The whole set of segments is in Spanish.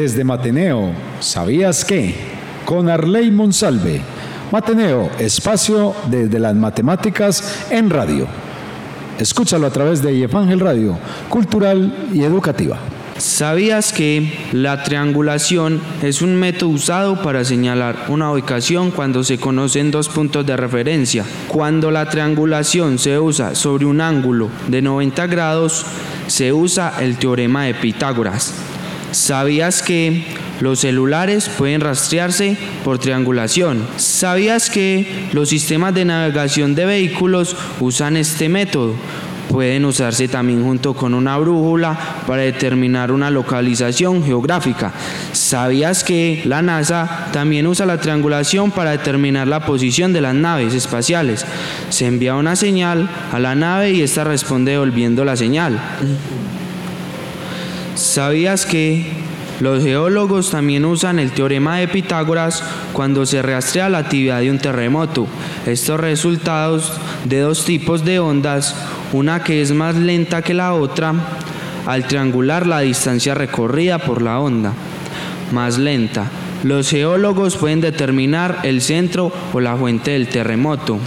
Desde Mateneo, ¿sabías qué? Con Arley Monsalve. Mateneo, espacio desde las matemáticas en radio. Escúchalo a través de Ángel Radio, cultural y educativa. ¿Sabías que la triangulación es un método usado para señalar una ubicación cuando se conocen dos puntos de referencia? Cuando la triangulación se usa sobre un ángulo de 90 grados, se usa el teorema de Pitágoras. ¿Sabías que los celulares pueden rastrearse por triangulación? ¿Sabías que los sistemas de navegación de vehículos usan este método? pueden usarse también junto con una brújula para determinar una localización geográfica. ¿Sabías que la NASA también usa la triangulación para determinar la posición de las naves espaciales? Se envía una señal a la nave y esta responde devolviendo la señal. ¿Sabías que los geólogos también usan el teorema de Pitágoras cuando se rastrea la actividad de un terremoto. Estos resultados de dos tipos de ondas, una que es más lenta que la otra, al triangular la distancia recorrida por la onda más lenta. Los geólogos pueden determinar el centro o la fuente del terremoto.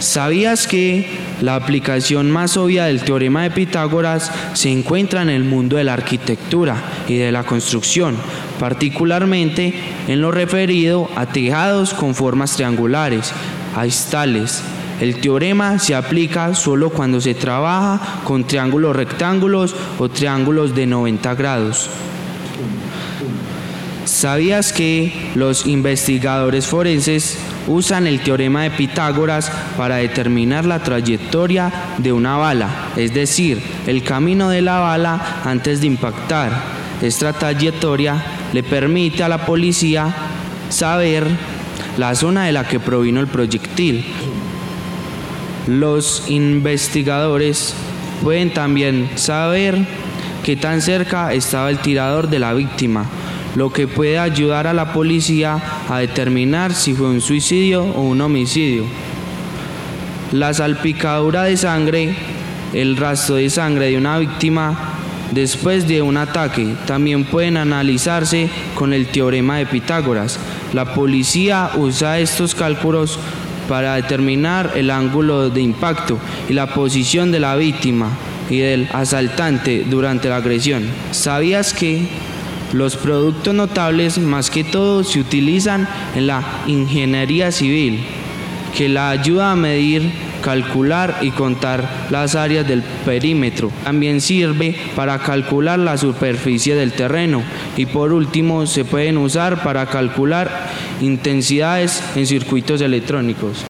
¿Sabías que la aplicación más obvia del teorema de Pitágoras se encuentra en el mundo de la arquitectura y de la construcción, particularmente en lo referido a tejados con formas triangulares, a estales, el teorema se aplica solo cuando se trabaja con triángulos rectángulos o triángulos de 90 grados. ¿Sabías que los investigadores forenses usan el teorema de Pitágoras para determinar la trayectoria de una bala, es decir, el camino de la bala antes de impactar? Esta trayectoria le permite a la policía saber la zona de la que provino el proyectil los investigadores pueden también saber qué tan cerca estaba el tirador de la víctima, lo que puede ayudar a la policía a determinar si fue un suicidio o un homicidio. La salpicadura de sangre, el rastro de sangre de una víctima después de un ataque también pueden analizarse con el teorema de Pitágoras. La policía usa estos cálculos para determinar el ángulo de impacto y la posición de la víctima y del asaltante durante la agresión. ¿Sabías que los productos notables más que todo se utilizan en la ingeniería civil, que la ayuda a medir, calcular y contar las áreas del perímetro. También sirve para calcular la superficie del terreno y por último se pueden usar para calcular intensidades en circuitos electrónicos.